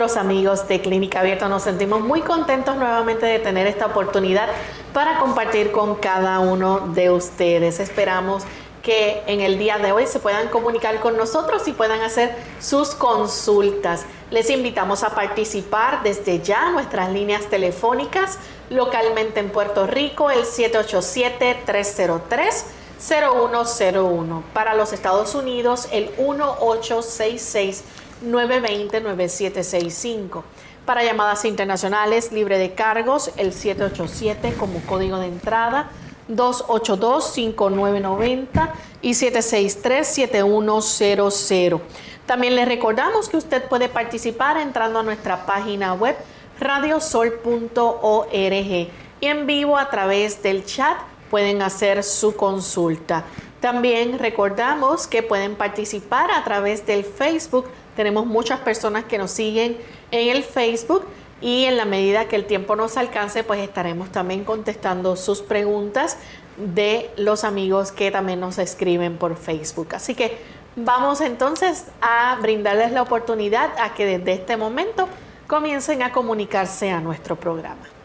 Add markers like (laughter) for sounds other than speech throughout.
Nuestros amigos de Clínica Abierta. Nos sentimos muy contentos nuevamente de tener esta oportunidad para compartir con cada uno de ustedes. Esperamos que en el día de hoy se puedan comunicar con nosotros y puedan hacer sus consultas. Les invitamos a participar desde ya nuestras líneas telefónicas localmente en Puerto Rico, el 787-303-0101. Para los Estados Unidos, el 1866 920-9765. Para llamadas internacionales libre de cargos, el 787 como código de entrada, 282-5990 y 763-7100. También les recordamos que usted puede participar entrando a nuestra página web radiosol.org y en vivo a través del chat pueden hacer su consulta. También recordamos que pueden participar a través del Facebook tenemos muchas personas que nos siguen en el Facebook y en la medida que el tiempo nos alcance, pues estaremos también contestando sus preguntas de los amigos que también nos escriben por Facebook. Así que vamos entonces a brindarles la oportunidad a que desde este momento comiencen a comunicarse a nuestro programa.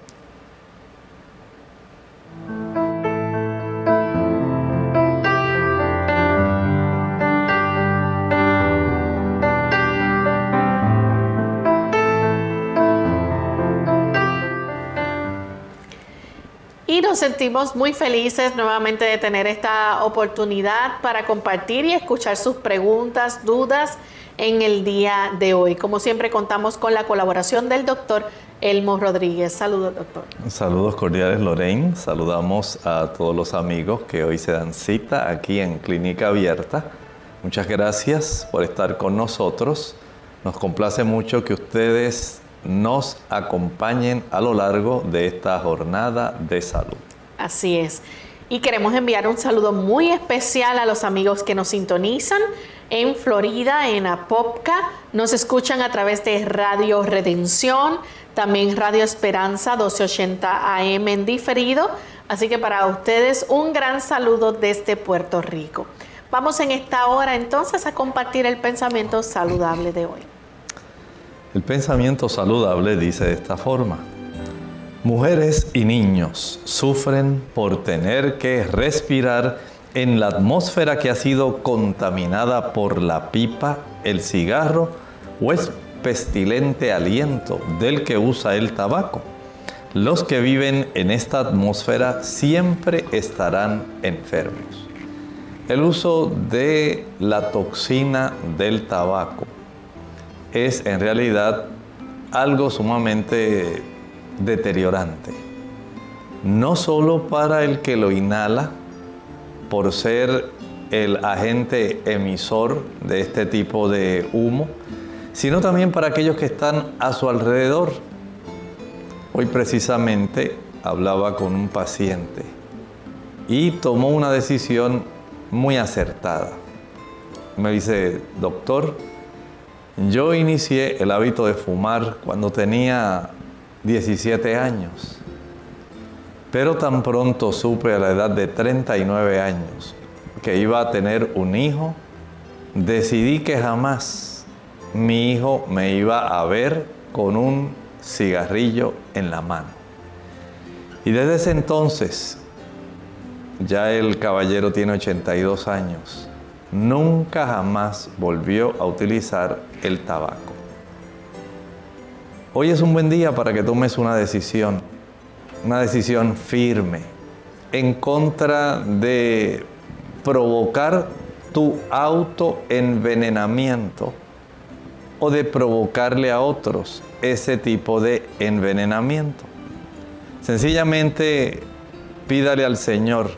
Y nos sentimos muy felices nuevamente de tener esta oportunidad para compartir y escuchar sus preguntas, dudas en el día de hoy. Como siempre contamos con la colaboración del doctor Elmo Rodríguez. Saludos, doctor. Saludos cordiales, Lorraine. Saludamos a todos los amigos que hoy se dan cita aquí en Clínica Abierta. Muchas gracias por estar con nosotros. Nos complace mucho que ustedes nos acompañen a lo largo de esta jornada de salud. Así es. Y queremos enviar un saludo muy especial a los amigos que nos sintonizan en Florida, en Apopka. Nos escuchan a través de Radio Redención, también Radio Esperanza 1280 AM en diferido. Así que para ustedes un gran saludo desde Puerto Rico. Vamos en esta hora entonces a compartir el pensamiento saludable de hoy. El pensamiento saludable dice de esta forma. Mujeres y niños sufren por tener que respirar en la atmósfera que ha sido contaminada por la pipa, el cigarro o el pestilente aliento del que usa el tabaco. Los que viven en esta atmósfera siempre estarán enfermos. El uso de la toxina del tabaco es en realidad algo sumamente deteriorante. No solo para el que lo inhala, por ser el agente emisor de este tipo de humo, sino también para aquellos que están a su alrededor. Hoy precisamente hablaba con un paciente y tomó una decisión muy acertada. Me dice, doctor, yo inicié el hábito de fumar cuando tenía 17 años, pero tan pronto supe a la edad de 39 años que iba a tener un hijo, decidí que jamás mi hijo me iba a ver con un cigarrillo en la mano. Y desde ese entonces, ya el caballero tiene 82 años, nunca jamás volvió a utilizar el tabaco. Hoy es un buen día para que tomes una decisión, una decisión firme, en contra de provocar tu autoenvenenamiento o de provocarle a otros ese tipo de envenenamiento. Sencillamente pídale al Señor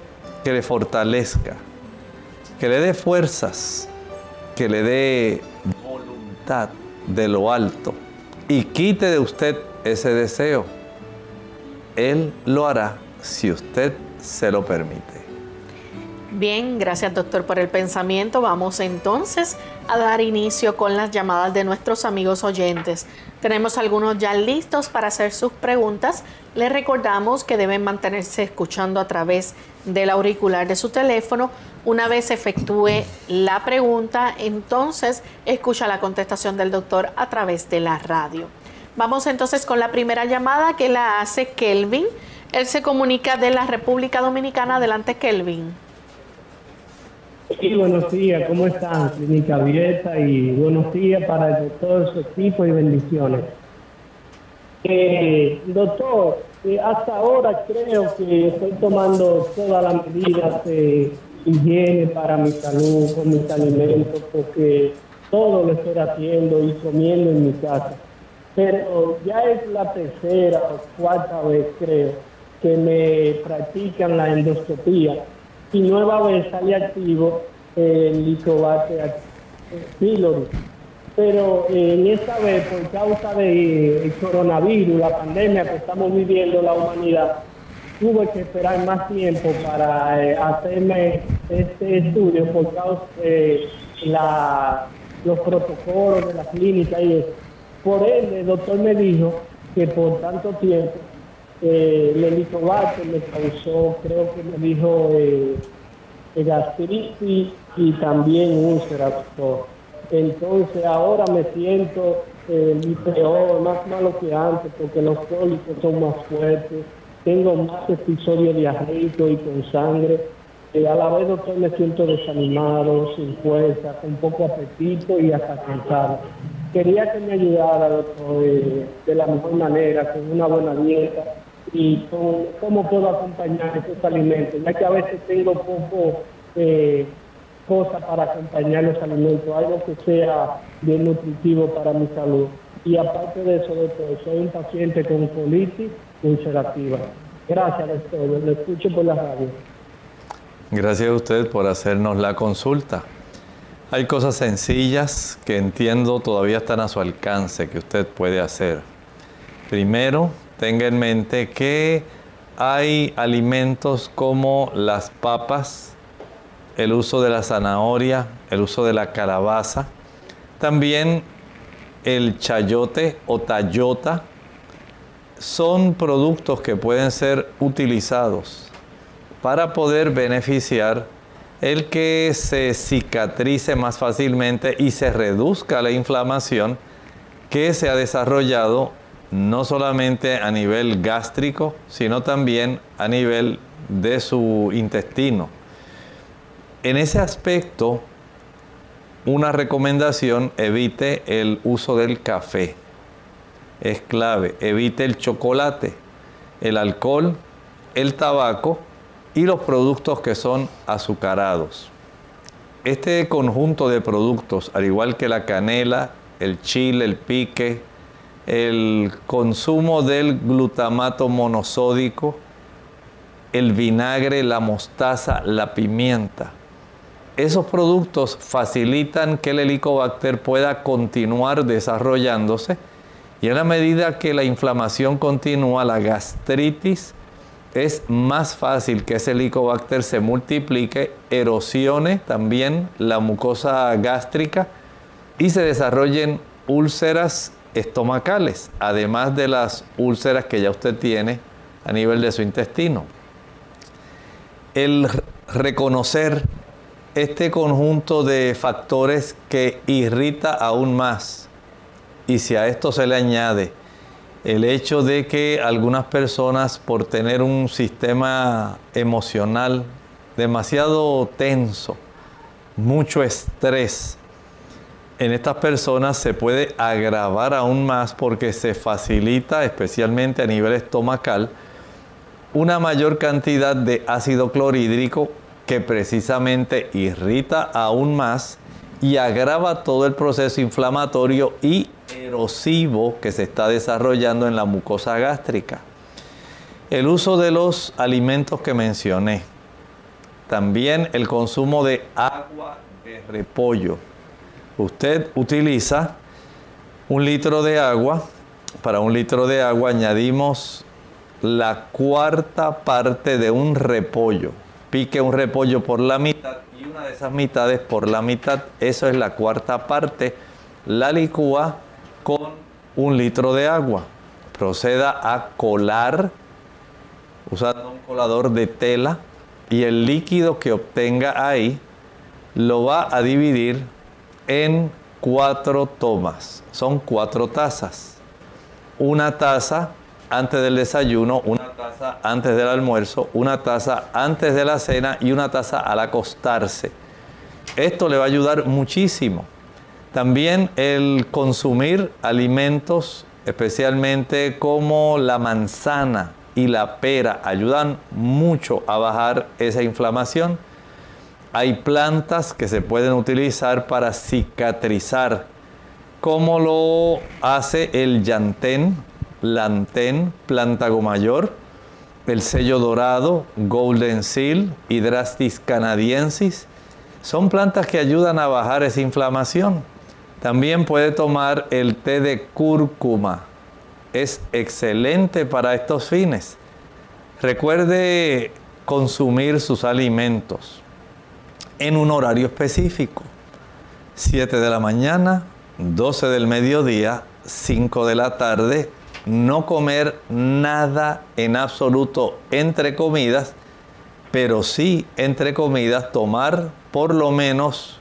que le fortalezca, que le dé fuerzas, que le dé voluntad de lo alto y quite de usted ese deseo. Él lo hará si usted se lo permite. Bien, gracias doctor por el pensamiento. Vamos entonces a dar inicio con las llamadas de nuestros amigos oyentes. Tenemos algunos ya listos para hacer sus preguntas. Les recordamos que deben mantenerse escuchando a través del auricular de su teléfono. Una vez efectúe la pregunta, entonces escucha la contestación del doctor a través de la radio. Vamos entonces con la primera llamada que la hace Kelvin. Él se comunica de la República Dominicana. Adelante, Kelvin. Sí, buenos días, ¿cómo están? Clínica abierta y buenos días para todo su equipo y bendiciones. Eh, doctor, eh, hasta ahora creo que estoy tomando todas las medidas de higiene para mi salud, con mis alimentos, porque todo lo estoy haciendo y comiendo en mi casa. Pero ya es la tercera o cuarta vez, creo, que me practican la endoscopía y nueva vez sale activo el Licobacter pylori. Pero eh, en esta vez, por causa del eh, coronavirus, la pandemia que estamos viviendo la humanidad, tuve que esperar más tiempo para eh, hacerme este estudio por causa de la, los protocolos de la clínica y eso. Por ende, el doctor me dijo que por tanto tiempo eh, el helicobacter me causó, creo que me dijo, eh, gastritis y también úlceras. Entonces ahora me siento eh, peor, más malo que antes, porque los cólicos son más fuertes, tengo más episodios diarreicos y con sangre. Eh, a la vez, doctor, me siento desanimado, sin fuerza, con poco apetito y hasta cansado. Quería que me ayudara, doctor, eh, de la mejor manera, con una buena dieta y cómo puedo acompañar esos alimentos, ya que a veces tengo poco eh, cosas para acompañar los alimentos, algo que sea bien nutritivo para mi salud. Y aparte de eso, doctor, soy un paciente con colitis ulcerativa. Gracias, doctor. Lo escucho por la radio. Gracias a usted por hacernos la consulta. Hay cosas sencillas que entiendo todavía están a su alcance que usted puede hacer. Primero, tenga en mente que hay alimentos como las papas, el uso de la zanahoria, el uso de la calabaza, también el chayote o tayota, son productos que pueden ser utilizados para poder beneficiar el que se cicatrice más fácilmente y se reduzca la inflamación que se ha desarrollado no solamente a nivel gástrico, sino también a nivel de su intestino. En ese aspecto, una recomendación, evite el uso del café. Es clave, evite el chocolate, el alcohol, el tabaco y los productos que son azucarados. Este conjunto de productos, al igual que la canela, el chile, el pique, el consumo del glutamato monosódico, el vinagre, la mostaza, la pimienta. Esos productos facilitan que el helicobacter pueda continuar desarrollándose y en la medida que la inflamación continúa, la gastritis, es más fácil que ese helicobacter se multiplique, erosione también la mucosa gástrica y se desarrollen úlceras estomacales, además de las úlceras que ya usted tiene a nivel de su intestino. El reconocer este conjunto de factores que irrita aún más. Y si a esto se le añade el hecho de que algunas personas por tener un sistema emocional demasiado tenso, mucho estrés, en estas personas se puede agravar aún más porque se facilita, especialmente a nivel estomacal, una mayor cantidad de ácido clorhídrico que precisamente irrita aún más y agrava todo el proceso inflamatorio y erosivo que se está desarrollando en la mucosa gástrica. El uso de los alimentos que mencioné, también el consumo de agua de repollo. Usted utiliza un litro de agua, para un litro de agua añadimos la cuarta parte de un repollo. Pique un repollo por la mitad y una de esas mitades por la mitad, eso es la cuarta parte, la licúa con un litro de agua. Proceda a colar usando un colador de tela y el líquido que obtenga ahí lo va a dividir en cuatro tomas. Son cuatro tazas. Una taza antes del desayuno, una antes del almuerzo, una taza antes de la cena y una taza al acostarse. Esto le va a ayudar muchísimo. También el consumir alimentos, especialmente como la manzana y la pera, ayudan mucho a bajar esa inflamación. Hay plantas que se pueden utilizar para cicatrizar, como lo hace el yantén, lantén, plantago mayor, el sello dorado, golden seal, hydrastis canadiensis. Son plantas que ayudan a bajar esa inflamación. También puede tomar el té de cúrcuma. Es excelente para estos fines. Recuerde consumir sus alimentos en un horario específico. 7 de la mañana, 12 del mediodía, 5 de la tarde, no comer nada en absoluto entre comidas, pero sí entre comidas tomar por lo menos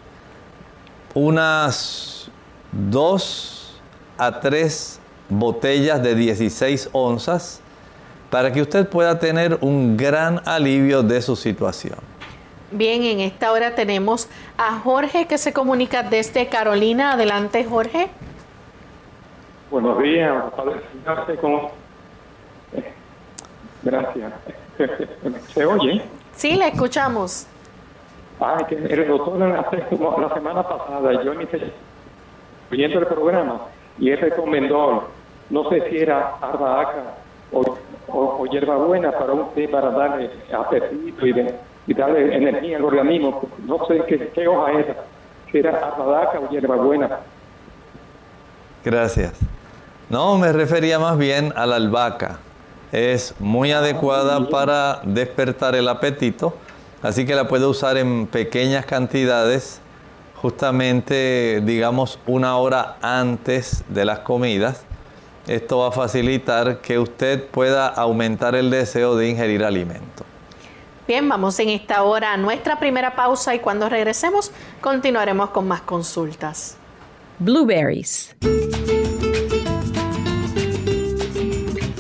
unas 2 a 3 botellas de 16 onzas para que usted pueda tener un gran alivio de su situación. Bien, en esta hora tenemos a Jorge que se comunica desde Carolina. Adelante, Jorge. Buenos días, ¿cómo? Gracias. (laughs) ¿Se oye? Sí, le escuchamos. Ay, que el doctor la, semana pasada, yo ni viendo el programa, y él recomendó, no sé si era arbahaca o, o, hierbabuena para un té para darle apetito y, y darle energía al organismo. No sé qué, qué hoja era, si era arbahaca o hierbabuena. Gracias. No, me refería más bien a la albahaca. Es muy adecuada para despertar el apetito, así que la puede usar en pequeñas cantidades, justamente, digamos, una hora antes de las comidas. Esto va a facilitar que usted pueda aumentar el deseo de ingerir alimento. Bien, vamos en esta hora a nuestra primera pausa y cuando regresemos continuaremos con más consultas. Blueberries.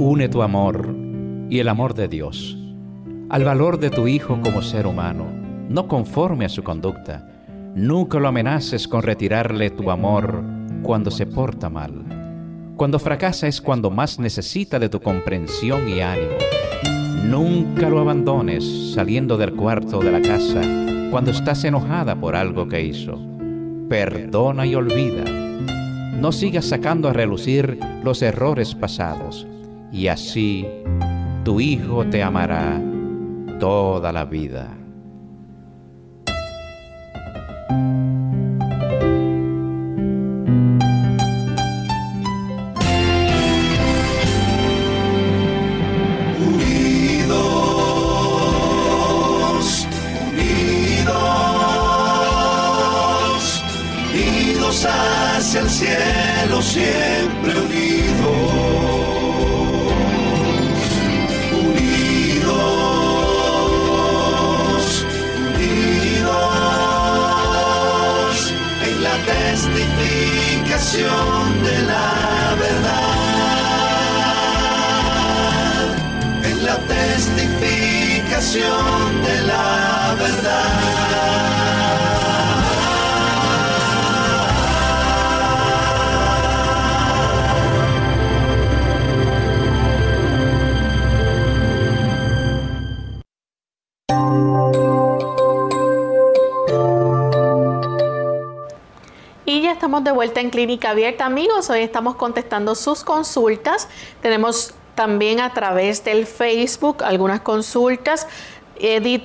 Une tu amor y el amor de Dios al valor de tu hijo como ser humano, no conforme a su conducta. Nunca lo amenaces con retirarle tu amor cuando se porta mal cuando fracasa es cuando más necesita de tu comprensión y ánimo. Nunca lo abandones saliendo del cuarto de la casa cuando estás enojada por algo que hizo. Perdona y olvida. No sigas sacando a relucir los errores pasados. Y así tu hijo te amará toda la vida. siempre unidos, de vuelta en Clínica Abierta, amigos. Hoy estamos contestando sus consultas. Tenemos también a través del Facebook algunas consultas. Edith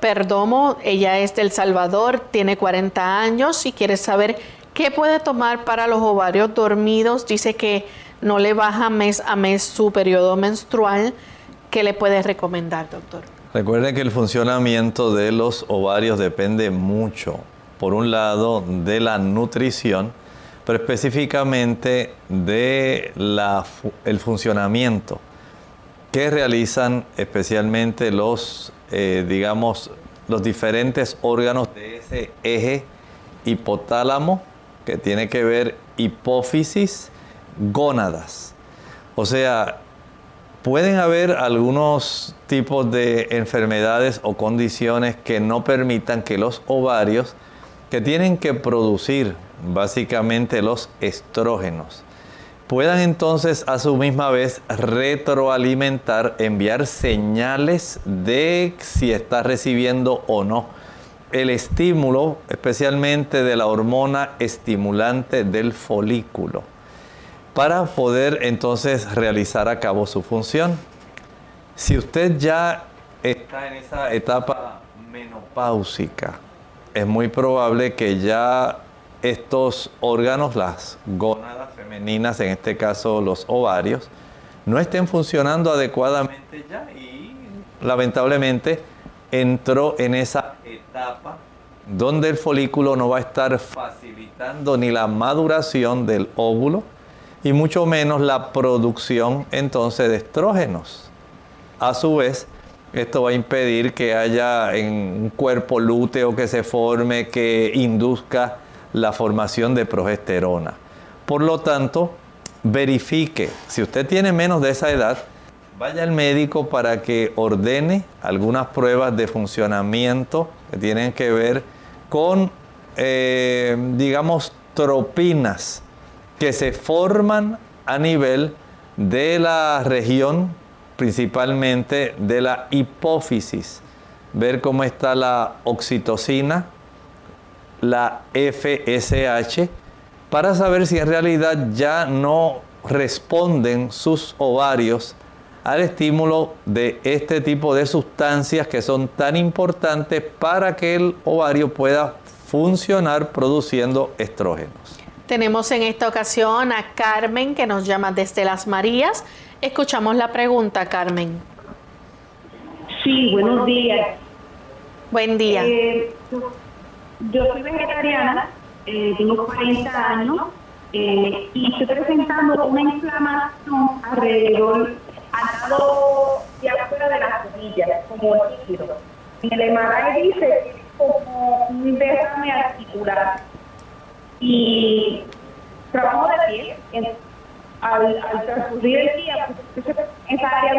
Perdomo, ella es del Salvador, tiene 40 años y quiere saber qué puede tomar para los ovarios dormidos. Dice que no le baja mes a mes su periodo menstrual. ¿Qué le puede recomendar, doctor? Recuerden que el funcionamiento de los ovarios depende mucho por un lado, de la nutrición, pero específicamente de el funcionamiento que realizan especialmente los, eh, digamos, los diferentes órganos de ese eje hipotálamo, que tiene que ver hipófisis, gónadas. O sea, pueden haber algunos tipos de enfermedades o condiciones que no permitan que los ovarios que tienen que producir básicamente los estrógenos, puedan entonces a su misma vez retroalimentar, enviar señales de si está recibiendo o no el estímulo, especialmente de la hormona estimulante del folículo, para poder entonces realizar a cabo su función. Si usted ya está en esa etapa menopáusica, es muy probable que ya estos órganos, las gónadas femeninas, en este caso los ovarios, no estén funcionando adecuadamente ya y lamentablemente entró en esa etapa donde el folículo no va a estar facilitando ni la maduración del óvulo y mucho menos la producción entonces de estrógenos. A su vez, esto va a impedir que haya un cuerpo lúteo que se forme, que induzca la formación de progesterona. Por lo tanto, verifique, si usted tiene menos de esa edad, vaya al médico para que ordene algunas pruebas de funcionamiento que tienen que ver con, eh, digamos, tropinas que se forman a nivel de la región principalmente de la hipófisis, ver cómo está la oxitocina, la FSH, para saber si en realidad ya no responden sus ovarios al estímulo de este tipo de sustancias que son tan importantes para que el ovario pueda funcionar produciendo estrógenos. Tenemos en esta ocasión a Carmen que nos llama desde Las Marías. Escuchamos la pregunta, Carmen. Sí, buenos días. Buen día. Eh, yo soy vegetariana, eh, tengo 40 años eh, y estoy presentando una inflamación alrededor, al lado de afuera de las rodillas, como líquido. En el MRI dice como un derrame articular. Y trabajo de pie, en- al, transcurrir el día, pues, esa área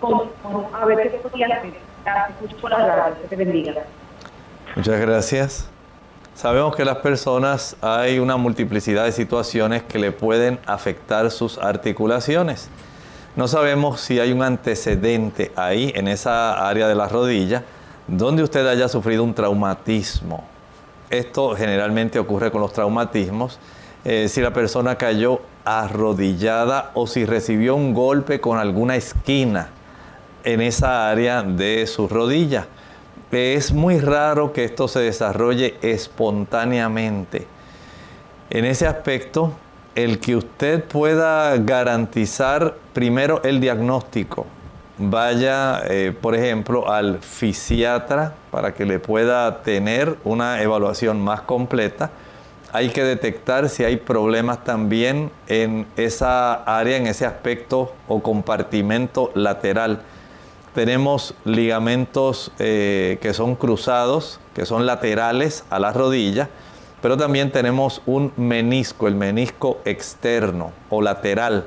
con- a ver podía por. Muchas gracias. Sabemos que las personas hay una multiplicidad de situaciones que le pueden afectar sus articulaciones. No sabemos si hay un antecedente ahí en esa área de la rodilla donde usted haya sufrido un traumatismo. Esto generalmente ocurre con los traumatismos. Eh, si la persona cayó arrodillada o si recibió un golpe con alguna esquina en esa área de su rodilla. Es muy raro que esto se desarrolle espontáneamente. En ese aspecto, el que usted pueda garantizar primero el diagnóstico, vaya, eh, por ejemplo, al fisiatra para que le pueda tener una evaluación más completa. Hay que detectar si hay problemas también en esa área, en ese aspecto o compartimento lateral tenemos ligamentos eh, que son cruzados, que son laterales a la rodilla, pero también tenemos un menisco, el menisco externo o lateral.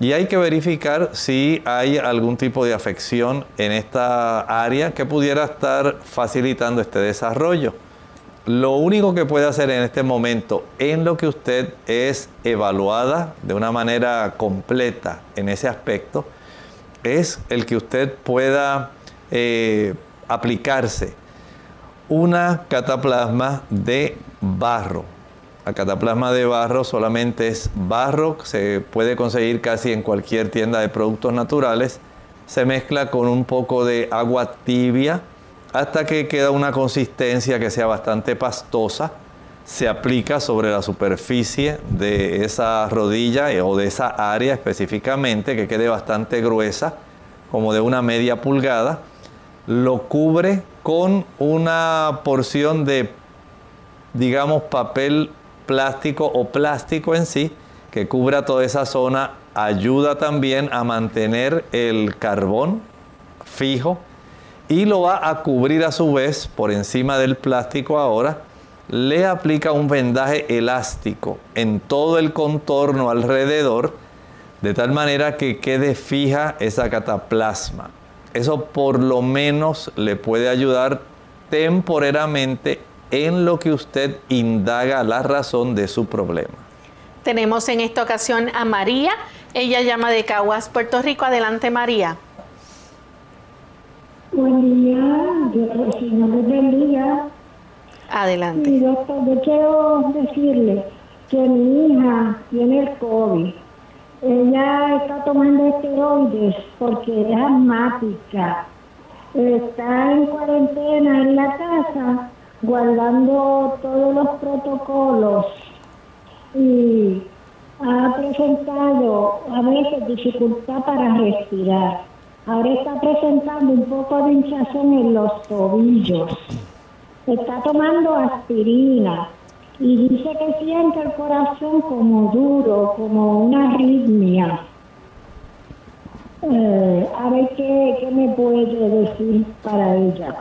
Y hay que verificar si hay algún tipo de afección en esta área que pudiera estar facilitando este desarrollo. Lo único que puede hacer en este momento, en lo que usted es evaluada de una manera completa en ese aspecto, es el que usted pueda eh, aplicarse una cataplasma de barro. La cataplasma de barro solamente es barro, se puede conseguir casi en cualquier tienda de productos naturales. Se mezcla con un poco de agua tibia hasta que queda una consistencia que sea bastante pastosa. Se aplica sobre la superficie de esa rodilla eh, o de esa área específicamente que quede bastante gruesa, como de una media pulgada. Lo cubre con una porción de, digamos, papel plástico o plástico en sí, que cubra toda esa zona, ayuda también a mantener el carbón fijo y lo va a cubrir a su vez por encima del plástico ahora. Le aplica un vendaje elástico en todo el contorno alrededor, de tal manera que quede fija esa cataplasma. Eso por lo menos le puede ayudar temporariamente en lo que usted indaga la razón de su problema. Tenemos en esta ocasión a María. Ella llama de Caguas, Puerto Rico. Adelante, María. Buen día, Dios el Señor les bendiga. Adelante. Y doctor, yo quiero decirle que mi hija tiene el COVID. Ella está tomando esteroides porque es asmática. Está en cuarentena en la casa, guardando todos los protocolos y ha presentado a veces dificultad para respirar. Ahora está presentando un poco de hinchazón en los tobillos. Está tomando aspirina y dice que siente el corazón como duro, como una arritmia. Eh, a ver qué, qué me puede decir para ella.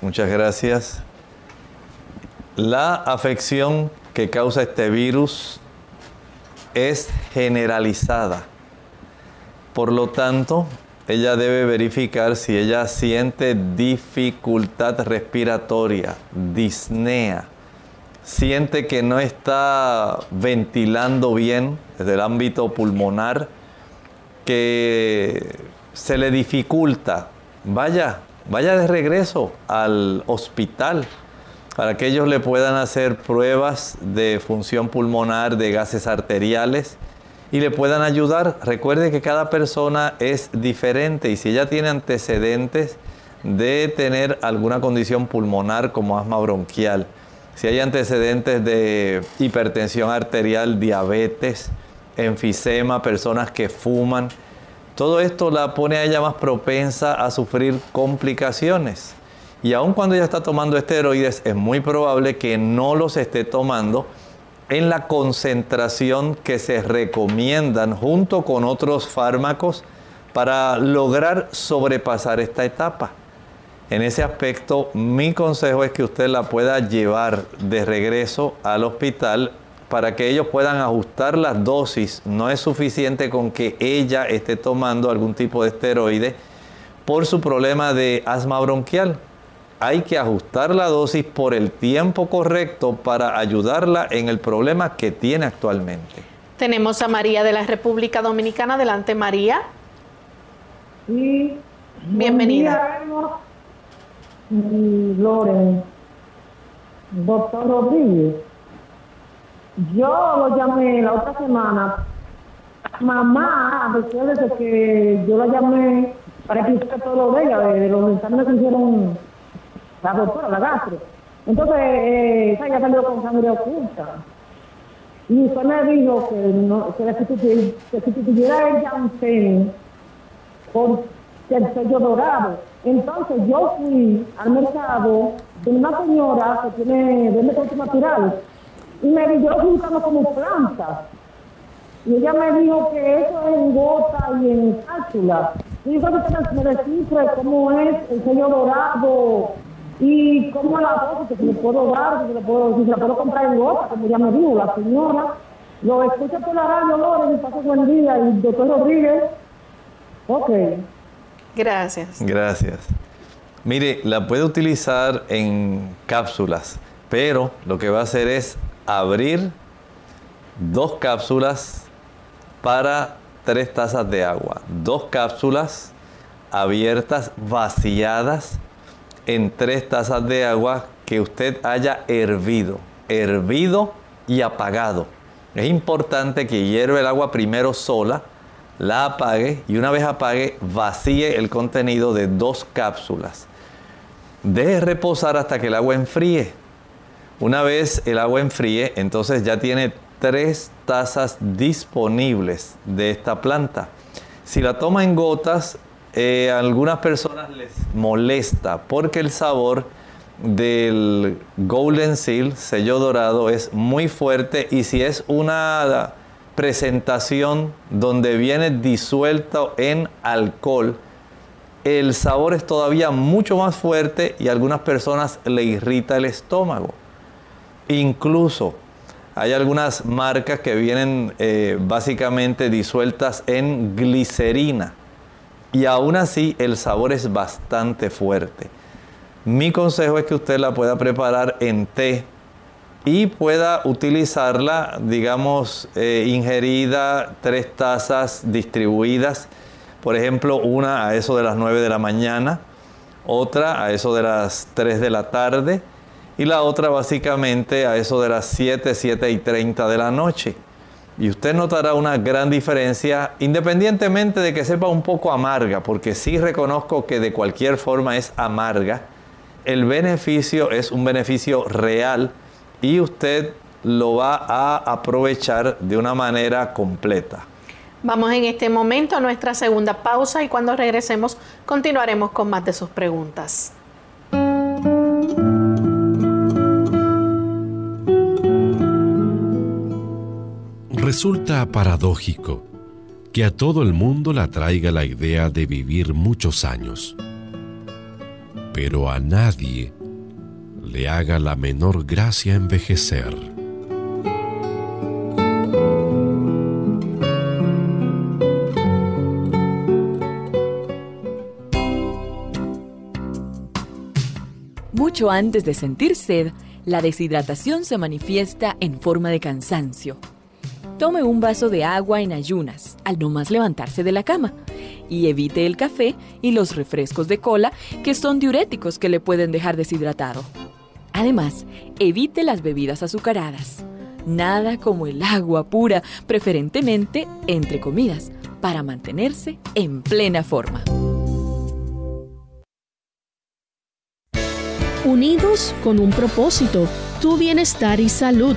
Muchas gracias. La afección que causa este virus es generalizada. Por lo tanto, ella debe verificar si ella siente dificultad respiratoria, disnea, siente que no está ventilando bien desde el ámbito pulmonar, que se le dificulta. Vaya, vaya de regreso al hospital para que ellos le puedan hacer pruebas de función pulmonar, de gases arteriales y le puedan ayudar. Recuerde que cada persona es diferente y si ella tiene antecedentes de tener alguna condición pulmonar como asma bronquial, si hay antecedentes de hipertensión arterial, diabetes, enfisema, personas que fuman, todo esto la pone a ella más propensa a sufrir complicaciones. Y aun cuando ella está tomando esteroides, es muy probable que no los esté tomando en la concentración que se recomiendan junto con otros fármacos para lograr sobrepasar esta etapa. En ese aspecto, mi consejo es que usted la pueda llevar de regreso al hospital para que ellos puedan ajustar las dosis. No es suficiente con que ella esté tomando algún tipo de esteroide por su problema de asma bronquial. Hay que ajustar la dosis por el tiempo correcto para ayudarla en el problema que tiene actualmente. Tenemos a María de la República Dominicana. Adelante, María. Sí. Bienvenida. Loren. Doctor Rodríguez. Yo lo llamé la otra semana. Mamá, de que yo la llamé para que usted todo lo vea, de los exámenes que hicieron la doctora, la gastro. Entonces, eh, ya salió con sangre oculta. Y usted me dijo que, no, que, le sustituyera el Janssen por el sello dorado. Entonces yo fui al mercado de una señora que tiene de métodos naturales y me dijo, yo buscando como plantas. Y ella me dijo que eso es en gota y en cápsula. Y yo me descifre cómo es el sello dorado y cómo la que se puedo dar, si, le puedo, si se la puedo comprar en gota, como ya me dijo la señora. Lo escucha por la radio, Loren, y pase buen día. Y doctor Rodríguez, ok. Gracias. Gracias. Mire, la puede utilizar en cápsulas, pero lo que va a hacer es abrir dos cápsulas para tres tazas de agua. Dos cápsulas abiertas, vaciadas en tres tazas de agua que usted haya hervido. Hervido y apagado. Es importante que hierve el agua primero sola, la apague y una vez apague, vacíe el contenido de dos cápsulas. Deje reposar hasta que el agua enfríe. Una vez el agua enfríe, entonces ya tiene tres tazas disponibles de esta planta. Si la toma en gotas, eh, a algunas personas les molesta porque el sabor del Golden Seal, sello dorado, es muy fuerte y si es una presentación donde viene disuelto en alcohol, el sabor es todavía mucho más fuerte y a algunas personas le irrita el estómago. Incluso hay algunas marcas que vienen eh, básicamente disueltas en glicerina y aún así el sabor es bastante fuerte. Mi consejo es que usted la pueda preparar en té y pueda utilizarla, digamos, eh, ingerida, tres tazas distribuidas, por ejemplo, una a eso de las 9 de la mañana, otra a eso de las 3 de la tarde, y la otra básicamente a eso de las 7, 7 y 30 de la noche. Y usted notará una gran diferencia independientemente de que sepa un poco amarga, porque sí reconozco que de cualquier forma es amarga. El beneficio es un beneficio real y usted lo va a aprovechar de una manera completa. Vamos en este momento a nuestra segunda pausa y cuando regresemos continuaremos con más de sus preguntas. Resulta paradójico que a todo el mundo le atraiga la idea de vivir muchos años, pero a nadie le haga la menor gracia envejecer. Mucho antes de sentir sed, la deshidratación se manifiesta en forma de cansancio Tome un vaso de agua en ayunas al no más levantarse de la cama y evite el café y los refrescos de cola que son diuréticos que le pueden dejar deshidratado. Además, evite las bebidas azucaradas. Nada como el agua pura, preferentemente entre comidas, para mantenerse en plena forma. Unidos con un propósito tu bienestar y salud.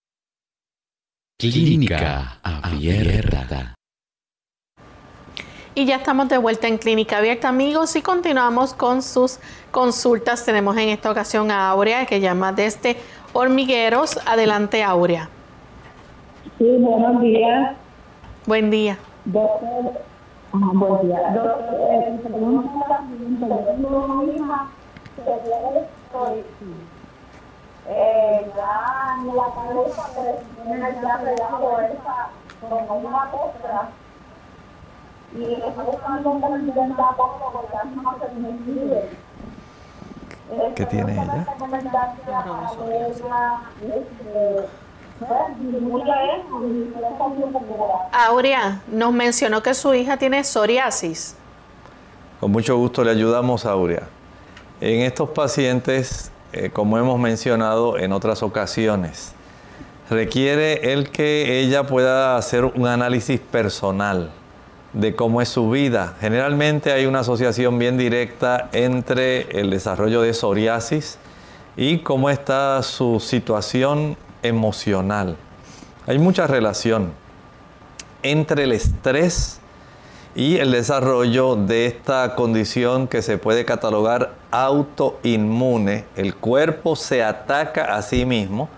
Clínica Abierta. Y ya estamos de vuelta en Clínica Abierta, amigos, y continuamos con sus consultas. Tenemos en esta ocasión a Aurea, que llama desde Hormigueros. Adelante, Aurea. Sí, buenos días. Buen día. Doctor, ajá, buen día. Doctor, eh, Eh, ya en la cabeza, pero tiene ya debajo de esa, como una costra. Y está buscando un ventilador porque ya no se me vive. ¿Qué tiene ella? Aurea nos mencionó que su hija tiene psoriasis. Con mucho gusto le ayudamos a Aurea. En estos pacientes, eh, como hemos mencionado en otras ocasiones, requiere el que ella pueda hacer un análisis personal de cómo es su vida. Generalmente hay una asociación bien directa entre el desarrollo de psoriasis y cómo está su situación emocional. Hay mucha relación entre el estrés y el desarrollo de esta condición que se puede catalogar autoinmune. El cuerpo se ataca a sí mismo,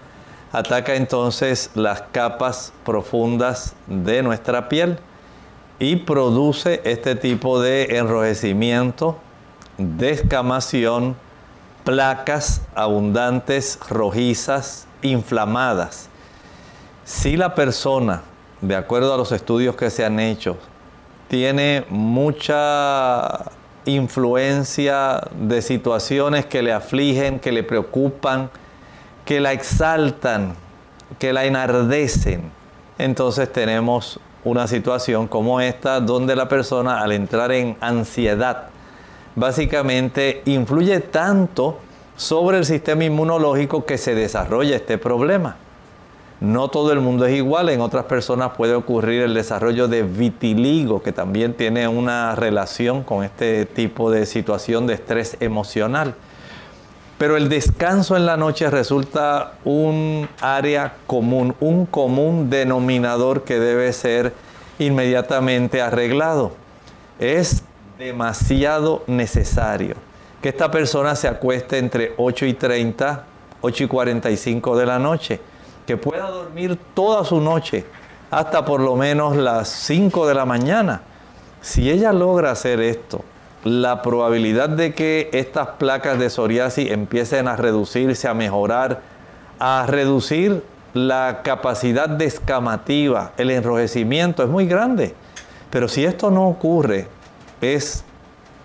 ataca entonces las capas profundas de nuestra piel y produce este tipo de enrojecimiento, descamación, placas abundantes, rojizas, inflamadas. Si la persona, de acuerdo a los estudios que se han hecho, tiene mucha influencia de situaciones que le afligen, que le preocupan, que la exaltan, que la enardecen, entonces tenemos una situación como esta donde la persona al entrar en ansiedad básicamente influye tanto sobre el sistema inmunológico que se desarrolla este problema. No todo el mundo es igual, en otras personas puede ocurrir el desarrollo de vitiligo, que también tiene una relación con este tipo de situación de estrés emocional. Pero el descanso en la noche resulta un área común, un común denominador que debe ser inmediatamente arreglado. Es demasiado necesario que esta persona se acueste entre 8 y 30, 8 y 45 de la noche, que pueda dormir toda su noche hasta por lo menos las 5 de la mañana. Si ella logra hacer esto, la probabilidad de que estas placas de psoriasis empiecen a reducirse, a mejorar, a reducir la capacidad descamativa, el enrojecimiento es muy grande. Pero si esto no ocurre, es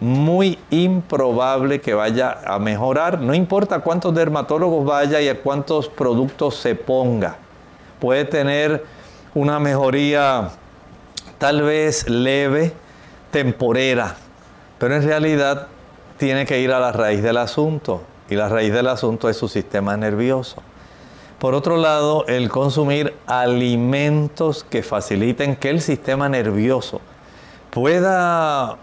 muy improbable que vaya a mejorar, no importa cuántos dermatólogos vaya y a cuántos productos se ponga. Puede tener una mejoría tal vez leve, temporera, pero en realidad tiene que ir a la raíz del asunto. Y la raíz del asunto es su sistema nervioso. Por otro lado, el consumir alimentos que faciliten que el sistema nervioso pueda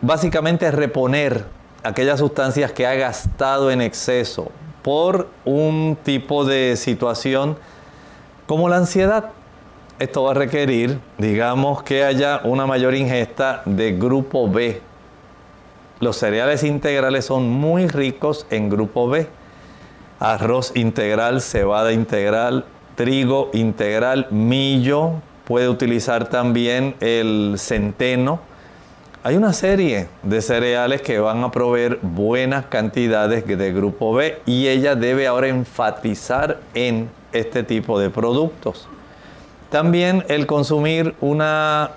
básicamente reponer aquellas sustancias que ha gastado en exceso por un tipo de situación como la ansiedad. Esto va a requerir, digamos, que haya una mayor ingesta de grupo B. Los cereales integrales son muy ricos en grupo B. arroz integral, cebada integral, trigo integral, millo, puede utilizar también el centeno. Hay una serie de cereales que van a proveer buenas cantidades de grupo B y ella debe ahora enfatizar en este tipo de productos. También el consumir una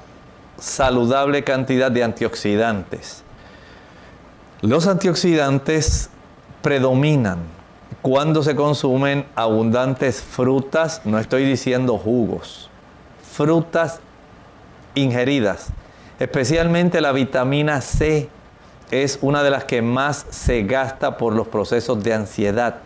saludable cantidad de antioxidantes. Los antioxidantes predominan cuando se consumen abundantes frutas, no estoy diciendo jugos, frutas ingeridas, especialmente la vitamina C es una de las que más se gasta por los procesos de ansiedad.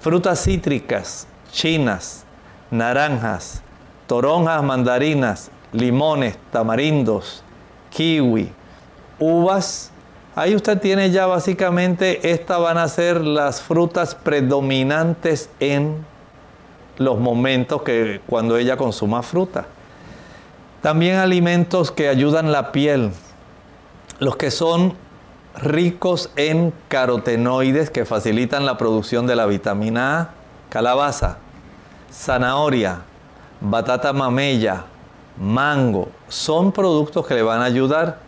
Frutas cítricas, chinas, naranjas, toronjas, mandarinas, limones, tamarindos, kiwi, uvas. Ahí usted tiene ya básicamente, estas van a ser las frutas predominantes en los momentos que cuando ella consuma fruta. También alimentos que ayudan la piel, los que son ricos en carotenoides que facilitan la producción de la vitamina A, calabaza, zanahoria, batata mamella, mango, son productos que le van a ayudar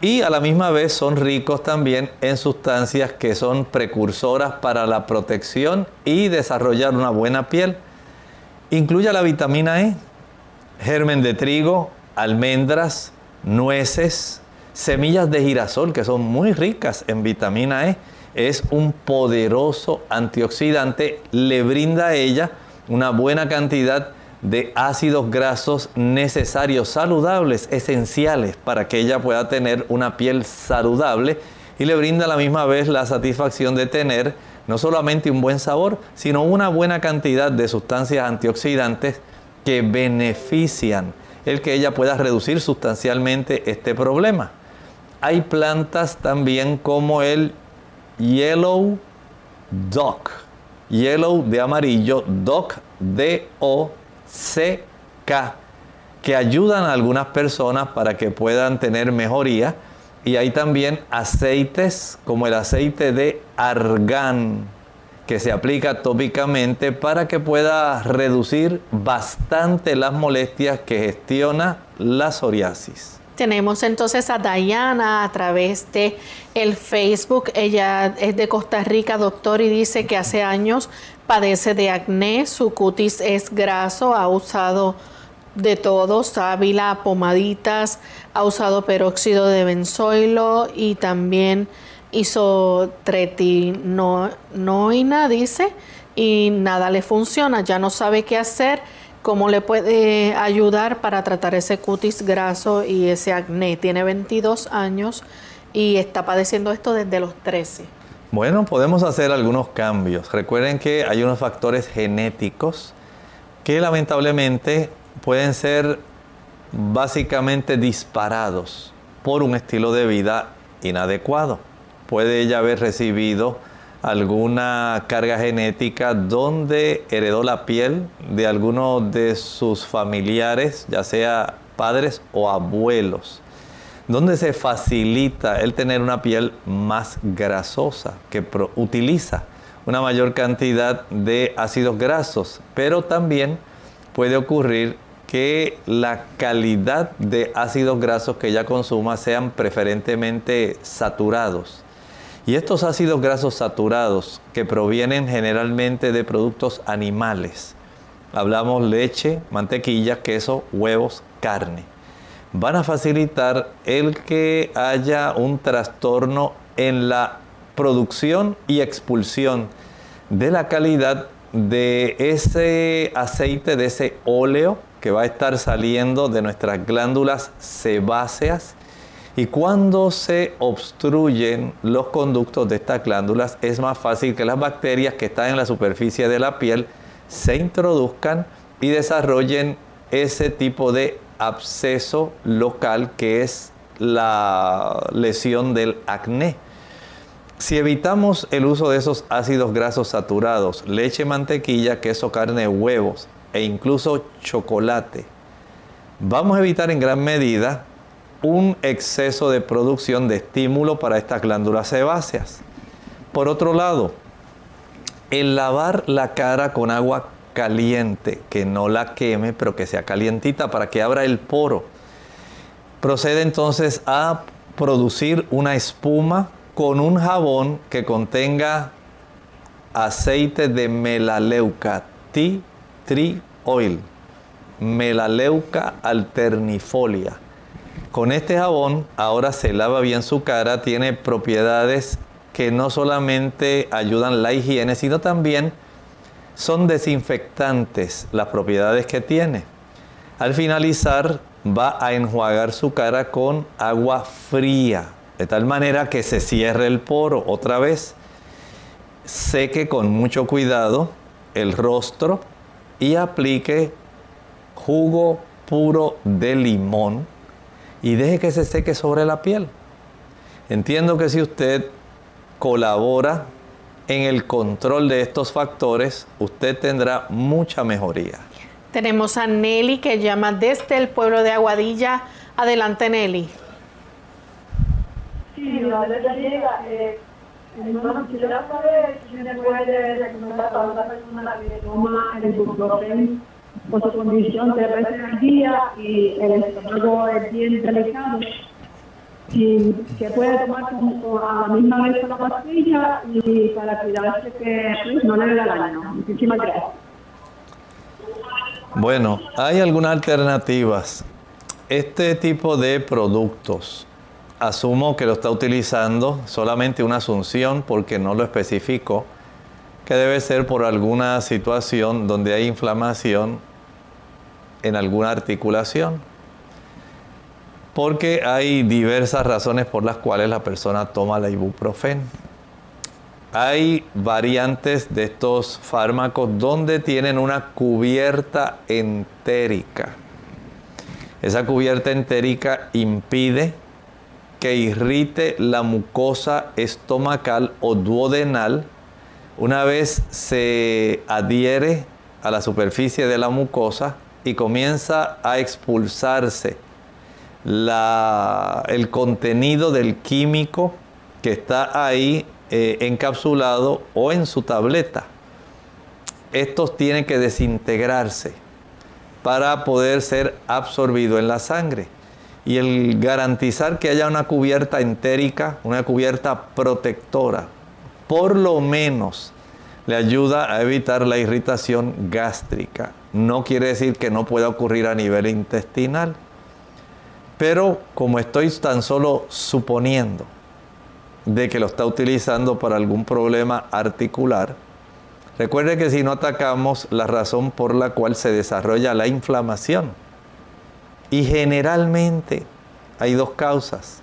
y a la misma vez son ricos también en sustancias que son precursoras para la protección y desarrollar una buena piel. Incluye la vitamina E, germen de trigo, almendras, nueces, semillas de girasol que son muy ricas en vitamina E. Es un poderoso antioxidante, le brinda a ella una buena cantidad de ácidos grasos necesarios, saludables, esenciales para que ella pueda tener una piel saludable y le brinda a la misma vez la satisfacción de tener no solamente un buen sabor, sino una buena cantidad de sustancias antioxidantes que benefician el que ella pueda reducir sustancialmente este problema. Hay plantas también como el Yellow Dock, Yellow de amarillo, Dock D-O CK que ayudan a algunas personas para que puedan tener mejoría. Y hay también aceites como el aceite de argán que se aplica tópicamente para que pueda reducir bastante las molestias que gestiona la psoriasis. Tenemos entonces a Dayana a través de el Facebook. Ella es de Costa Rica, doctor, y dice que hace años padece de acné, su cutis es graso, ha usado de todo, sábila, pomaditas, ha usado peróxido de benzoilo y también hizo tretinoina, dice, y nada le funciona, ya no sabe qué hacer, cómo le puede ayudar para tratar ese cutis graso y ese acné. Tiene 22 años y está padeciendo esto desde los 13. Bueno, podemos hacer algunos cambios. Recuerden que hay unos factores genéticos que lamentablemente pueden ser básicamente disparados por un estilo de vida inadecuado. Puede ella haber recibido alguna carga genética donde heredó la piel de alguno de sus familiares, ya sea padres o abuelos donde se facilita el tener una piel más grasosa, que utiliza una mayor cantidad de ácidos grasos, pero también puede ocurrir que la calidad de ácidos grasos que ella consuma sean preferentemente saturados. Y estos ácidos grasos saturados que provienen generalmente de productos animales, hablamos leche, mantequilla, queso, huevos, carne van a facilitar el que haya un trastorno en la producción y expulsión de la calidad de ese aceite, de ese óleo que va a estar saliendo de nuestras glándulas sebáceas. Y cuando se obstruyen los conductos de estas glándulas, es más fácil que las bacterias que están en la superficie de la piel se introduzcan y desarrollen ese tipo de absceso local que es la lesión del acné. Si evitamos el uso de esos ácidos grasos saturados, leche, mantequilla, queso, carne, huevos e incluso chocolate, vamos a evitar en gran medida un exceso de producción de estímulo para estas glándulas sebáceas. Por otro lado, el lavar la cara con agua caliente, que no la queme, pero que sea calientita para que abra el poro. Procede entonces a producir una espuma con un jabón que contenga aceite de melaleuca, tea tree oil, melaleuca alternifolia. Con este jabón ahora se lava bien su cara, tiene propiedades que no solamente ayudan la higiene, sino también son desinfectantes las propiedades que tiene. Al finalizar va a enjuagar su cara con agua fría, de tal manera que se cierre el poro otra vez. Seque con mucho cuidado el rostro y aplique jugo puro de limón y deje que se seque sobre la piel. Entiendo que si usted colabora en el control de estos factores, usted tendrá mucha mejoría. Tenemos a Nelly que llama desde el pueblo de Aguadilla. Adelante, Nelly. Sí, la llega. Eh, hermano, quisiera saber si me puede recomendar a una persona que toma el por su condición de día y el estómago es bien delicado. Si que puede tomar a la misma vez la pastilla y para cuidarse que pues, no le dé daño. Muchísimas gracias. Bueno, hay algunas alternativas. Este tipo de productos, asumo que lo está utilizando solamente una asunción porque no lo especificó, que debe ser por alguna situación donde hay inflamación en alguna articulación. Porque hay diversas razones por las cuales la persona toma la ibuprofeno. Hay variantes de estos fármacos donde tienen una cubierta entérica. Esa cubierta entérica impide que irrite la mucosa estomacal o duodenal una vez se adhiere a la superficie de la mucosa y comienza a expulsarse el contenido del químico que está ahí eh, encapsulado o en su tableta. Estos tienen que desintegrarse para poder ser absorbido en la sangre. Y el garantizar que haya una cubierta entérica, una cubierta protectora, por lo menos le ayuda a evitar la irritación gástrica. No quiere decir que no pueda ocurrir a nivel intestinal. Pero como estoy tan solo suponiendo de que lo está utilizando para algún problema articular. Recuerde que si no atacamos la razón por la cual se desarrolla la inflamación, y generalmente hay dos causas.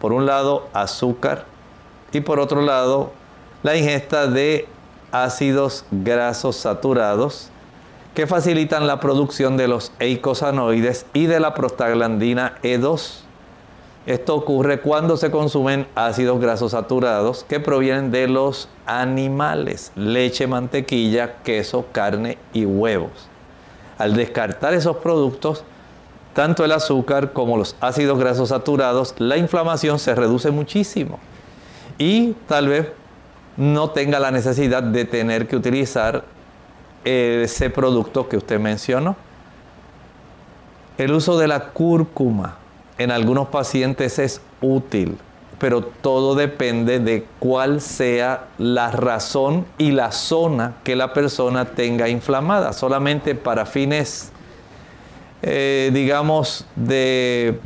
Por un lado, azúcar y por otro lado, la ingesta de ácidos grasos saturados que facilitan la producción de los eicosanoides y de la prostaglandina E2 esto ocurre cuando se consumen ácidos grasos saturados que provienen de los animales, leche, mantequilla, queso, carne y huevos. Al descartar esos productos, tanto el azúcar como los ácidos grasos saturados, la inflamación se reduce muchísimo. Y tal vez no tenga la necesidad de tener que utilizar ese producto que usted mencionó. El uso de la cúrcuma en algunos pacientes es útil, pero todo depende de cuál sea la razón y la zona que la persona tenga inflamada. Solamente para fines, eh, digamos, de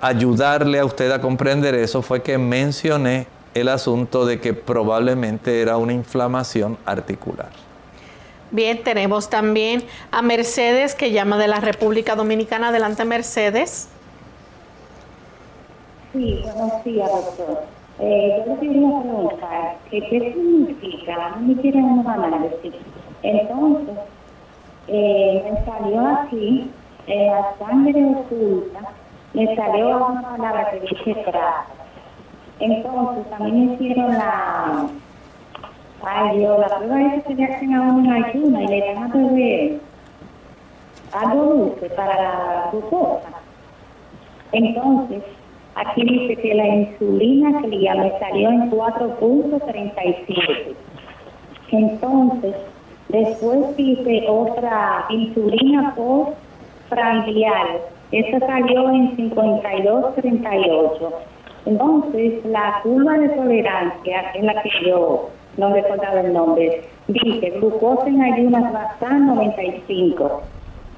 ayudarle a usted a comprender eso fue que mencioné el asunto de que probablemente era una inflamación articular. Bien, tenemos también a Mercedes que llama de la República Dominicana. Adelante, Mercedes. Sí, buenos días, doctor. Eh, yo le quería preguntar que qué significa, a mí me quieren unos análisis. Entonces, eh, me salió aquí, en la sangre oculta, me salió una palabra que dice trato. Entonces, también hicieron la, ay Dios, la prueba esa que le hacen a uno en ayuna y le dan a beber algo dulce para la glucosa. Entonces, Aquí dice que la insulina que me salió en 4.37. Entonces, después hice otra insulina postprandial. Esta salió en 52.38. Entonces, la curva de tolerancia, que es la que yo no recordaba el nombre, dice glucosa en ayunas basal 95.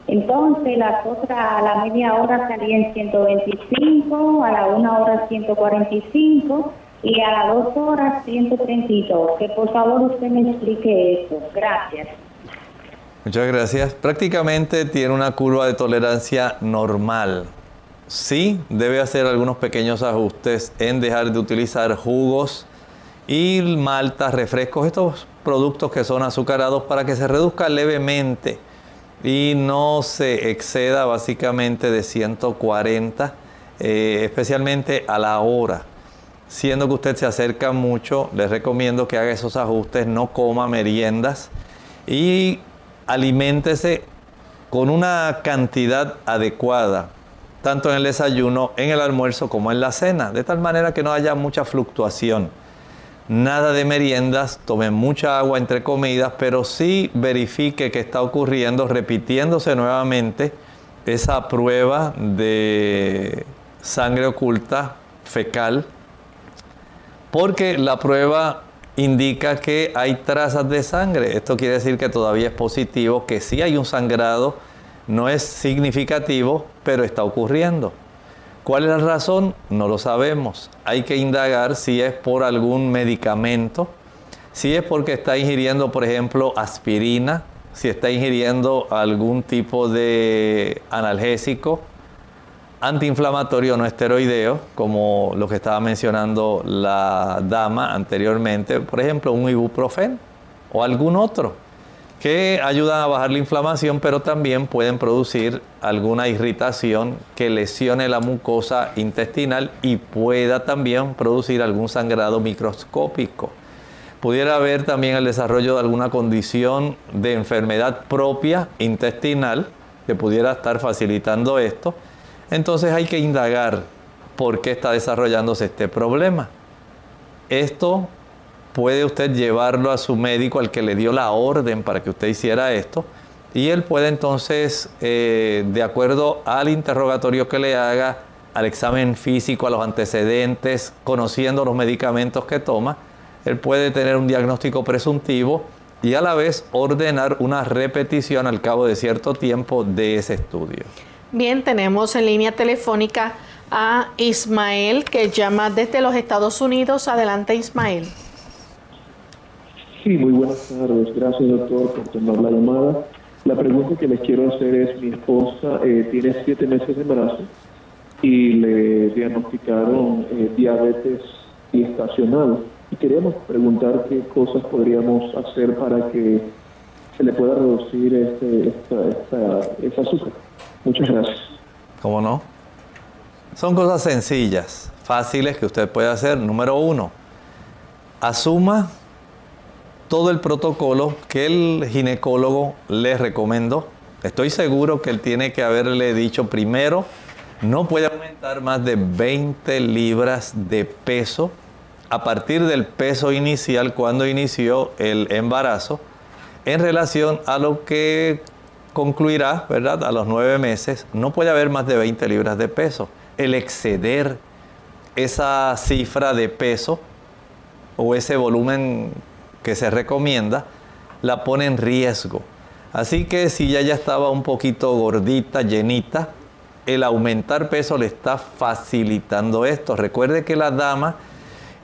Entonces, las otras a la media hora salían 125, a la una hora 145 y a las dos horas 132. Que por favor usted me explique eso. Gracias. Muchas gracias. Prácticamente tiene una curva de tolerancia normal. Sí, debe hacer algunos pequeños ajustes en dejar de utilizar jugos y maltas, refrescos, estos productos que son azucarados para que se reduzca levemente y no se exceda básicamente de 140, eh, especialmente a la hora. Siendo que usted se acerca mucho, les recomiendo que haga esos ajustes, no coma meriendas y aliméntese con una cantidad adecuada, tanto en el desayuno, en el almuerzo como en la cena, de tal manera que no haya mucha fluctuación. Nada de meriendas, tome mucha agua entre comidas, pero sí verifique que está ocurriendo, repitiéndose nuevamente esa prueba de sangre oculta fecal, porque la prueba indica que hay trazas de sangre. Esto quiere decir que todavía es positivo, que sí hay un sangrado, no es significativo, pero está ocurriendo. ¿Cuál es la razón? No lo sabemos. Hay que indagar si es por algún medicamento, si es porque está ingiriendo, por ejemplo, aspirina, si está ingiriendo algún tipo de analgésico, antiinflamatorio no esteroideo, como lo que estaba mencionando la dama anteriormente, por ejemplo, un ibuprofeno o algún otro que ayudan a bajar la inflamación, pero también pueden producir alguna irritación que lesione la mucosa intestinal y pueda también producir algún sangrado microscópico. Pudiera haber también el desarrollo de alguna condición de enfermedad propia intestinal que pudiera estar facilitando esto. Entonces hay que indagar por qué está desarrollándose este problema. Esto puede usted llevarlo a su médico, al que le dio la orden para que usted hiciera esto, y él puede entonces, eh, de acuerdo al interrogatorio que le haga, al examen físico, a los antecedentes, conociendo los medicamentos que toma, él puede tener un diagnóstico presuntivo y a la vez ordenar una repetición al cabo de cierto tiempo de ese estudio. Bien, tenemos en línea telefónica a Ismael que llama desde los Estados Unidos. Adelante, Ismael. Sí, muy buenas tardes. Gracias, doctor, por tomar la llamada. La pregunta que les quiero hacer es, mi esposa eh, tiene siete meses de embarazo y le diagnosticaron eh, diabetes gestacional. Y queríamos preguntar qué cosas podríamos hacer para que se le pueda reducir este, esta, esta, azúcar. Muchas gracias. ¿Cómo no? Son cosas sencillas, fáciles que usted puede hacer. Número uno, asuma todo el protocolo que el ginecólogo le recomendó. Estoy seguro que él tiene que haberle dicho primero, no puede aumentar más de 20 libras de peso a partir del peso inicial cuando inició el embarazo en relación a lo que concluirá, ¿verdad? A los nueve meses, no puede haber más de 20 libras de peso. El exceder esa cifra de peso o ese volumen que se recomienda, la pone en riesgo. Así que si ya estaba un poquito gordita, llenita, el aumentar peso le está facilitando esto. Recuerde que la dama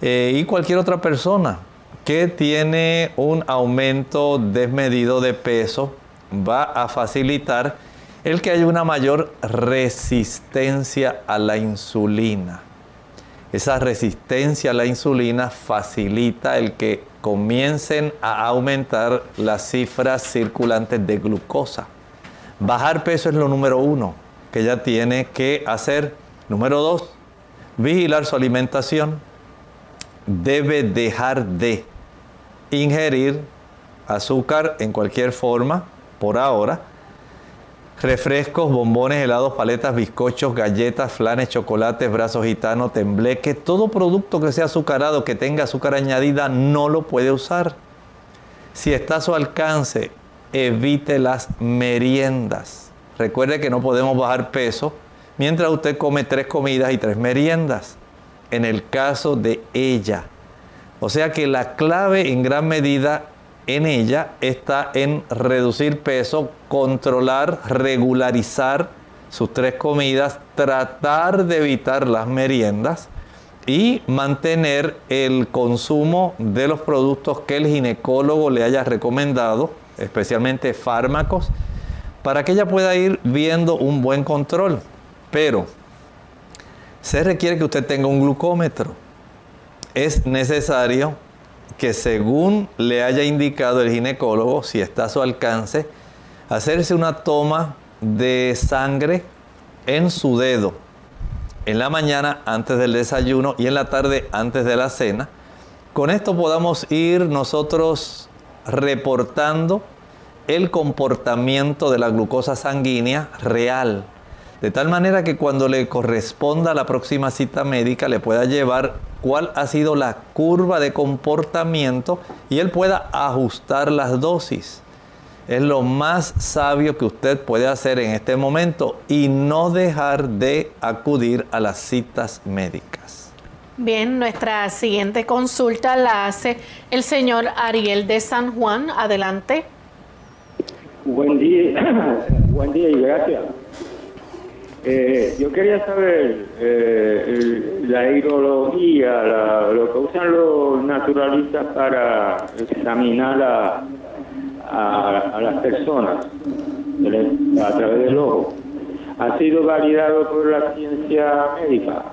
eh, y cualquier otra persona que tiene un aumento desmedido de peso va a facilitar el que haya una mayor resistencia a la insulina. Esa resistencia a la insulina facilita el que comiencen a aumentar las cifras circulantes de glucosa. Bajar peso es lo número uno que ella tiene que hacer. Número dos, vigilar su alimentación. Debe dejar de ingerir azúcar en cualquier forma por ahora refrescos, bombones, helados, paletas, bizcochos, galletas, flanes, chocolates, brazos gitanos, tembleque, todo producto que sea azucarado, que tenga azúcar añadida, no lo puede usar. Si está a su alcance, evite las meriendas. Recuerde que no podemos bajar peso mientras usted come tres comidas y tres meriendas. En el caso de ella. O sea que la clave en gran medida en ella está en reducir peso, controlar, regularizar sus tres comidas, tratar de evitar las meriendas y mantener el consumo de los productos que el ginecólogo le haya recomendado, especialmente fármacos, para que ella pueda ir viendo un buen control. Pero se requiere que usted tenga un glucómetro. Es necesario que según le haya indicado el ginecólogo, si está a su alcance, hacerse una toma de sangre en su dedo en la mañana antes del desayuno y en la tarde antes de la cena. Con esto podamos ir nosotros reportando el comportamiento de la glucosa sanguínea real, de tal manera que cuando le corresponda la próxima cita médica le pueda llevar cuál ha sido la curva de comportamiento y él pueda ajustar las dosis. Es lo más sabio que usted puede hacer en este momento y no dejar de acudir a las citas médicas. Bien, nuestra siguiente consulta la hace el señor Ariel de San Juan. Adelante. Buen día, (clears throat) buen día y gracias. Eh, yo quería saber eh, la hidrología, lo que usan los naturalistas para examinar a, a, las personas a través del ojo, ha sido validado por la ciencia médica.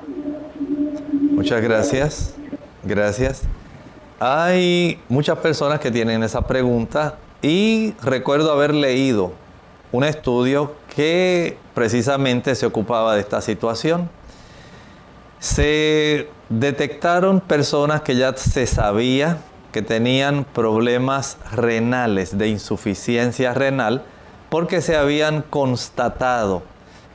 Muchas gracias. Gracias. Hay muchas personas que tienen esa pregunta y recuerdo haber leído un estudio que precisamente se ocupaba de esta situación. Se detectaron personas que ya se sabía que tenían problemas renales, de insuficiencia renal, porque se habían constatado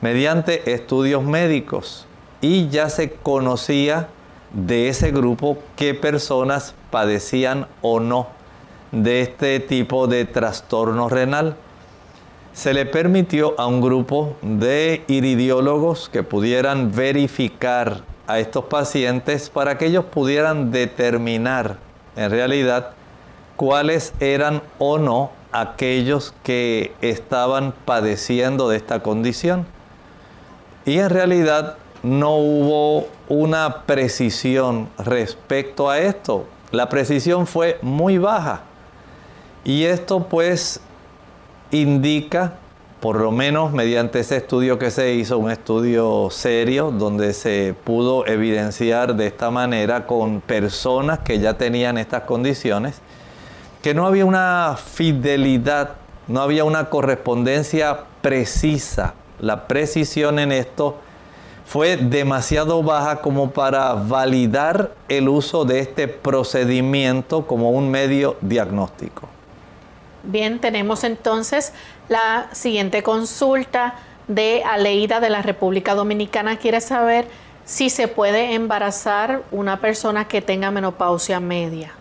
mediante estudios médicos y ya se conocía de ese grupo qué personas padecían o no de este tipo de trastorno renal. Se le permitió a un grupo de iridiólogos que pudieran verificar a estos pacientes para que ellos pudieran determinar en realidad cuáles eran o no aquellos que estaban padeciendo de esta condición. Y en realidad no hubo una precisión respecto a esto. La precisión fue muy baja. Y esto pues indica, por lo menos mediante ese estudio que se hizo, un estudio serio donde se pudo evidenciar de esta manera con personas que ya tenían estas condiciones, que no había una fidelidad, no había una correspondencia precisa. La precisión en esto fue demasiado baja como para validar el uso de este procedimiento como un medio diagnóstico. Bien, tenemos entonces la siguiente consulta de Aleida de la República Dominicana. Quiere saber si se puede embarazar una persona que tenga menopausia media.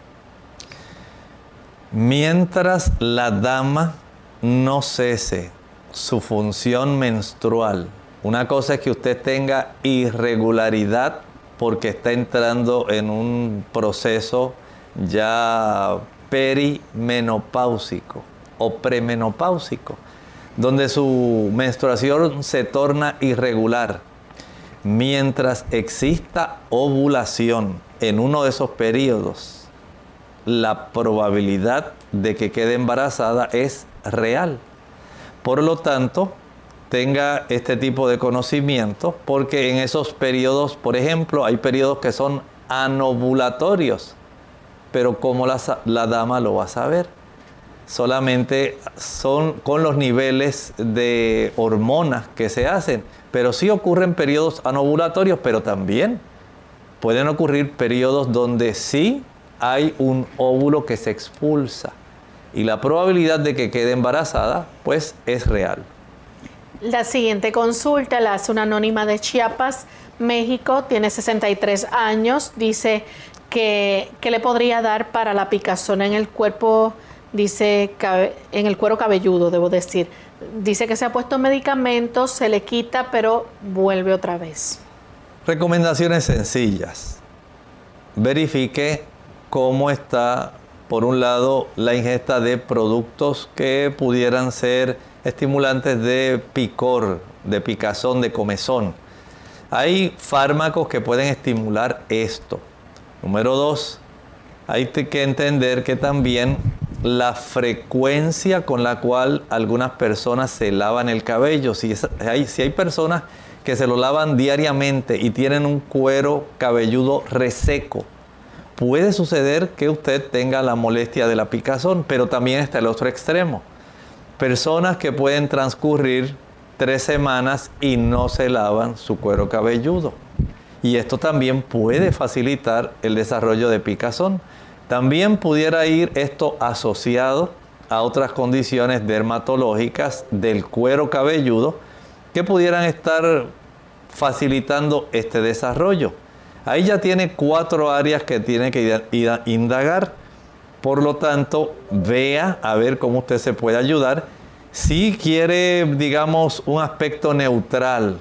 Mientras la dama no cese su función menstrual, una cosa es que usted tenga irregularidad porque está entrando en un proceso ya perimenopáusico o premenopáusico, donde su menstruación se torna irregular. Mientras exista ovulación en uno de esos periodos, la probabilidad de que quede embarazada es real. Por lo tanto, tenga este tipo de conocimiento porque en esos periodos, por ejemplo, hay periodos que son anovulatorios, pero ¿cómo la, la dama lo va a saber? Solamente son con los niveles de hormonas que se hacen, pero sí ocurren periodos anovulatorios, pero también pueden ocurrir periodos donde sí hay un óvulo que se expulsa y la probabilidad de que quede embarazada pues es real. La siguiente consulta la hace una anónima de Chiapas, México, tiene 63 años, dice que, le podría dar para la picazón en el cuerpo dice en el cuero cabelludo, debo decir. Dice que se ha puesto medicamentos, se le quita, pero vuelve otra vez. Recomendaciones sencillas. Verifique cómo está, por un lado, la ingesta de productos que pudieran ser estimulantes de picor, de picazón, de comezón. Hay fármacos que pueden estimular esto. Número dos, hay que entender que también la frecuencia con la cual algunas personas se lavan el cabello, si, hay, hay personas que se lo lavan diariamente y tienen un cuero cabelludo reseco, puede suceder que usted tenga la molestia de la picazón, pero también está el otro extremo. Personas que pueden transcurrir tres semanas y no se lavan su cuero cabelludo. Y esto también puede facilitar el desarrollo de picazón. También pudiera ir esto asociado a otras condiciones dermatológicas del cuero cabelludo que pudieran estar facilitando este desarrollo. Ahí ya tiene cuatro áreas que tiene que indagar. Por lo tanto, vea a ver cómo usted se puede ayudar. Si quiere, digamos, un aspecto neutral,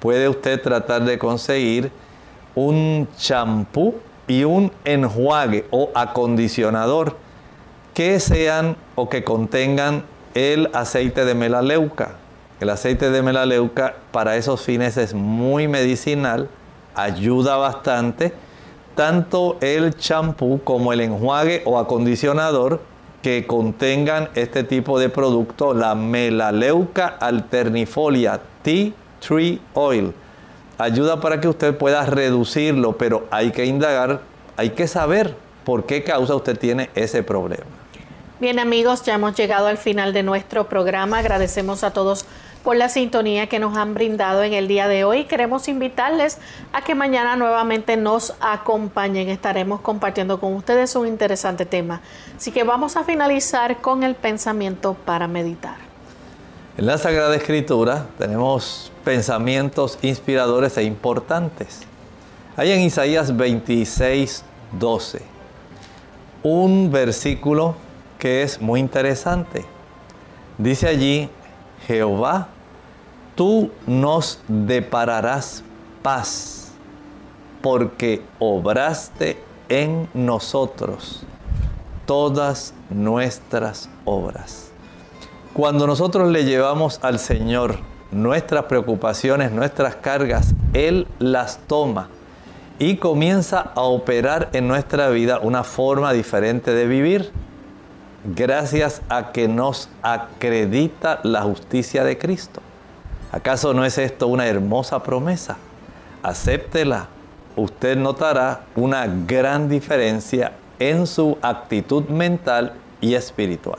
puede usted tratar de conseguir un champú y un enjuague o acondicionador que sean o que contengan el aceite de melaleuca. El aceite de melaleuca para esos fines es muy medicinal, ayuda bastante tanto el champú como el enjuague o acondicionador que contengan este tipo de producto, la melaleuca alternifolia Tea Tree Oil. Ayuda para que usted pueda reducirlo, pero hay que indagar, hay que saber por qué causa usted tiene ese problema. Bien amigos, ya hemos llegado al final de nuestro programa. Agradecemos a todos por la sintonía que nos han brindado en el día de hoy. Queremos invitarles a que mañana nuevamente nos acompañen. Estaremos compartiendo con ustedes un interesante tema. Así que vamos a finalizar con el pensamiento para meditar. En la Sagrada Escritura tenemos pensamientos inspiradores e importantes. Hay en Isaías 26, 12 un versículo que es muy interesante. Dice allí, Jehová tú nos depararás paz, porque obraste en nosotros todas nuestras obras. Cuando nosotros le llevamos al Señor nuestras preocupaciones, nuestras cargas, Él las toma y comienza a operar en nuestra vida una forma diferente de vivir, gracias a que nos acredita la justicia de Cristo. ¿Acaso no es esto una hermosa promesa? Acéptela. Usted notará una gran diferencia en su actitud mental y espiritual.